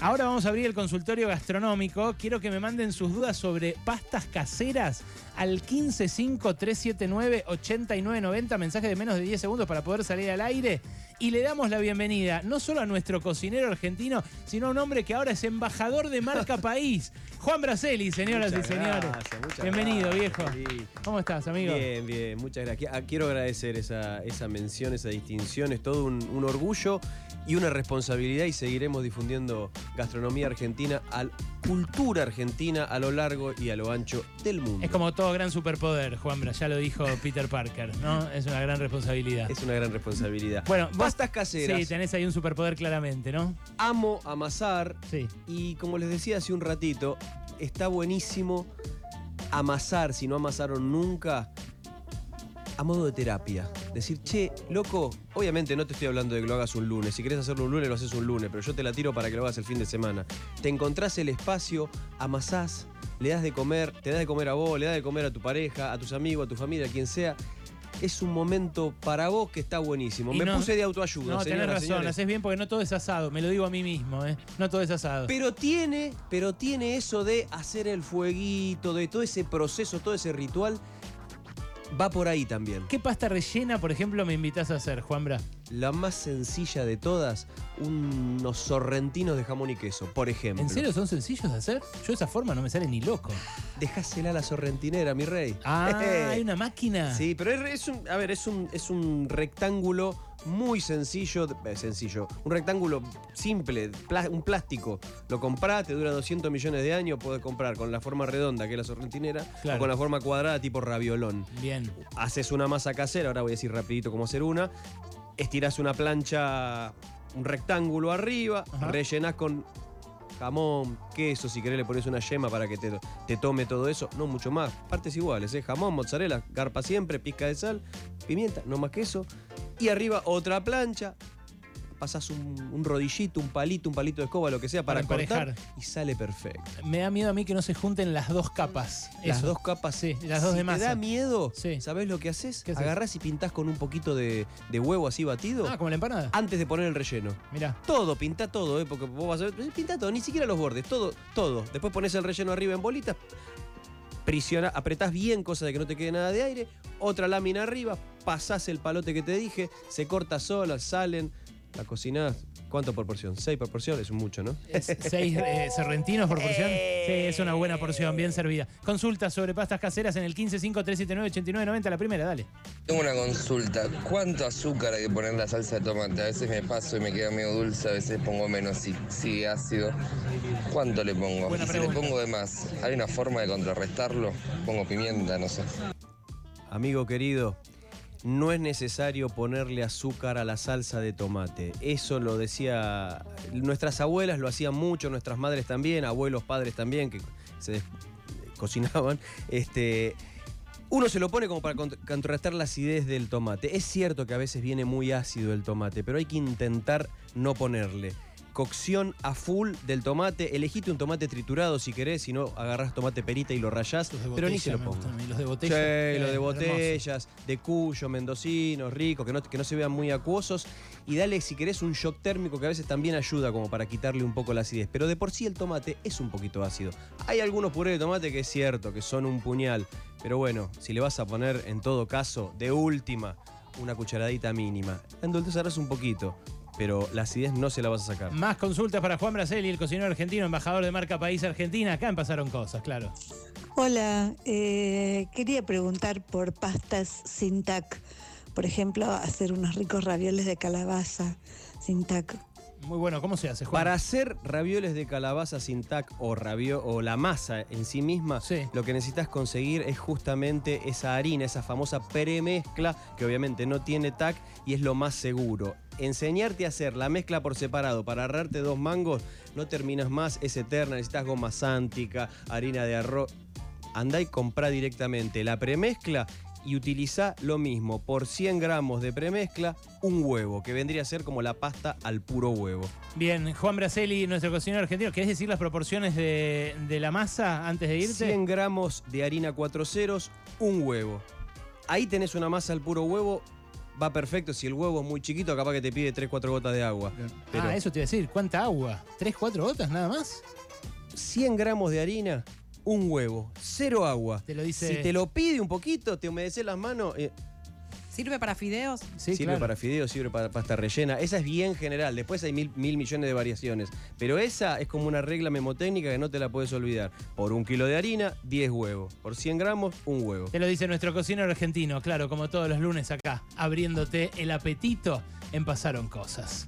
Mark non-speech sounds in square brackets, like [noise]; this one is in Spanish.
Ahora vamos a abrir el consultorio gastronómico. Quiero que me manden sus dudas sobre pastas caseras al 1553798990, mensaje de menos de 10 segundos para poder salir al aire. Y le damos la bienvenida no solo a nuestro cocinero argentino, sino a un hombre que ahora es embajador de marca [laughs] país, Juan Braceli, señoras Muchas y señores. gracias, muchas Bienvenido, gracias, viejo. feliz. ¿Cómo estás, amigo? Bien, bien, muchas gracias. Ah, Quiero agradecer esa, esa mención, esa distinción, es todo un, un orgullo y una responsabilidad y seguiremos difundiendo gastronomía argentina, al, cultura argentina a lo largo y a lo ancho del mundo. Es como todo gran superpoder, Juan Bra, ya lo dijo Peter Parker, ¿no? Es una gran responsabilidad. Es una gran responsabilidad. Bueno, pastas caseras. Sí, tenés ahí un superpoder claramente, ¿no? Amo amasar Sí. y como les decía hace un ratito, está buenísimo amasar, si no amasaron nunca, a modo de terapia. Decir, che, loco, obviamente no te estoy hablando de que lo hagas un lunes. Si querés hacerlo un lunes, lo haces un lunes, pero yo te la tiro para que lo hagas el fin de semana. Te encontrás el espacio, amasás, le das de comer, te das de comer a vos, le das de comer a tu pareja, a tus amigos, a tu familia, a quien sea. Es un momento para vos que está buenísimo. Y Me no- puse de autoayuda. No, tenés señoras, razón, señores. haces bien porque no todo es asado, me lo digo a mí mismo, ¿eh? No todo es asado. Pero tiene, pero tiene eso de hacer el fueguito, de todo ese proceso, todo ese ritual, va por ahí también. ¿Qué pasta rellena, por ejemplo, me invitas a hacer, Juan Bra? La más sencilla de todas, unos sorrentinos de jamón y queso, por ejemplo. ¿En serio son sencillos de hacer? Yo de esa forma no me sale ni loco. Dejásela a la sorrentinera, mi rey. Ah, [laughs] hay una máquina. Sí, pero es, es un, a ver, es un, es un rectángulo muy sencillo, eh, sencillo, un rectángulo simple, un plástico. Lo comprás, te dura 200 millones de años, puedes comprar con la forma redonda que es la sorrentinera Claro. o con la forma cuadrada tipo raviolón. Bien. Haces una masa casera, ahora voy a decir rapidito cómo hacer una. Estirás una plancha, un rectángulo arriba, Ajá. rellenás con jamón, queso, si querés le pones una yema para que te, te tome todo eso, no mucho más, partes iguales, ¿eh? jamón, mozzarella, garpa siempre, pizca de sal, pimienta, no más que eso, y arriba otra plancha, pasas un, un rodillito, un palito, un palito de escoba, lo que sea, para, Para cortar emparejar. y sale perfecto. Me da miedo a mí que no se junten las dos capas. Las Eso. dos capas, Sí, las dos si de te da miedo, Sí. ¿sabés lo que haces? ¿Qué haces? Agarrás y pintás con un poquito de, de huevo así batido Ah, como la empanada. antes de poner el relleno. Mirá. Todo, pinta todo, ¿eh? porque vos vas a ver, pinta todo, ni siquiera los bordes, todo, todo. Después pones el relleno arriba en bolitas, prisiona, apretás bien, cosa de que no te quede nada de aire, otra lámina arriba, pasás el palote que te dije, se corta sola, salen, la cocinás. ¿Cuánto por porción? ¿Seis por porción? Es mucho, ¿no? Es seis eh, sorrentinos por porción. Sí, es una buena porción, bien servida. Consulta sobre pastas caseras en el 1553798990, la primera, dale. Tengo una consulta. ¿Cuánto azúcar hay que poner en la salsa de tomate? A veces me paso y me queda medio dulce, a veces pongo menos si sigue ácido. ¿Cuánto le pongo? Buena y si le pregunta. pongo de más, ¿hay una forma de contrarrestarlo? Pongo pimienta, no sé. Amigo querido, no es necesario ponerle azúcar a la salsa de tomate. Eso lo decía. Nuestras abuelas lo hacían mucho, nuestras madres también, abuelos, padres también, que se cocinaban. Este. Uno se lo pone como para cont- contrarrestar la acidez del tomate. Es cierto que a veces viene muy ácido el tomate, pero hay que intentar no ponerle. Cocción a full del tomate. Elegite un tomate triturado si querés, si no agarrás tomate perita y lo rayás, Los pero ni se lo pongas. Los de botella. Sí, eh, lo de hermoso. botellas, de cuyo, mendocinos, ricos, que no, que no se vean muy acuosos. Y dale, si querés, un shock térmico que a veces también ayuda como para quitarle un poco la acidez. Pero de por sí el tomate es un poquito ácido. Hay algunos purés de tomate que es cierto, que son un puñal. Pero bueno, si le vas a poner, en todo caso, de última, una cucharadita mínima, endulzarás un poquito. Pero la acidez no se la vas a sacar. Más consultas para Juan Braceli, el cocinero argentino, embajador de marca País Argentina. Acá pasaron cosas, claro. Hola, eh, quería preguntar por pastas sin tac. Por ejemplo, hacer unos ricos ravioles de calabaza sin tac. Muy bueno, ¿cómo se hace, Juan? Para hacer ravioles de calabaza sin tac o, ravio, o la masa en sí misma, Sí. lo que necesitas conseguir es justamente esa harina, esa famosa premezcla, que obviamente no tiene tac y es lo más seguro. Enseñarte a hacer la mezcla por separado para agarrarte dos mangos, no terminas más, es eterna, necesitas goma sántica, harina de arroz. Andá y comprá directamente la premezcla y utiliza lo mismo. Por 100 gramos de premezcla, un huevo, que vendría a ser como la pasta al puro huevo. Bien, Juan Braceli, nuestro cocinero argentino. ¿Querés decir las proporciones de, de la masa antes de irte? 100 gramos de harina 4 ceros, un huevo. Ahí tenés una masa al puro huevo va perfecto. Si el huevo es muy chiquito, capaz que te pide 3, 4 gotas de agua. Pero Ah, eso te iba a decir. ¿Cuánta agua? ¿Tres, cuatro gotas nada más? 100 gramos de harina, un huevo, cero agua. Te lo dice- Si te lo pide un poquito, te humedeces las manos. eh, ¿Sirve para fideos? Sí, sirve claro. para fideos, sirve para pasta rellena. Esa es bien general. Después hay mil, mil millones de variaciones. Pero esa es como una regla memotécnica que no te la puedes olvidar. Por un kilo de harina, 10 huevos. Por 100 gramos, un huevo. Te lo dice nuestro cocinero argentino, claro, como todos los lunes acá, abriéndote el apetito en Pasaron Cosas.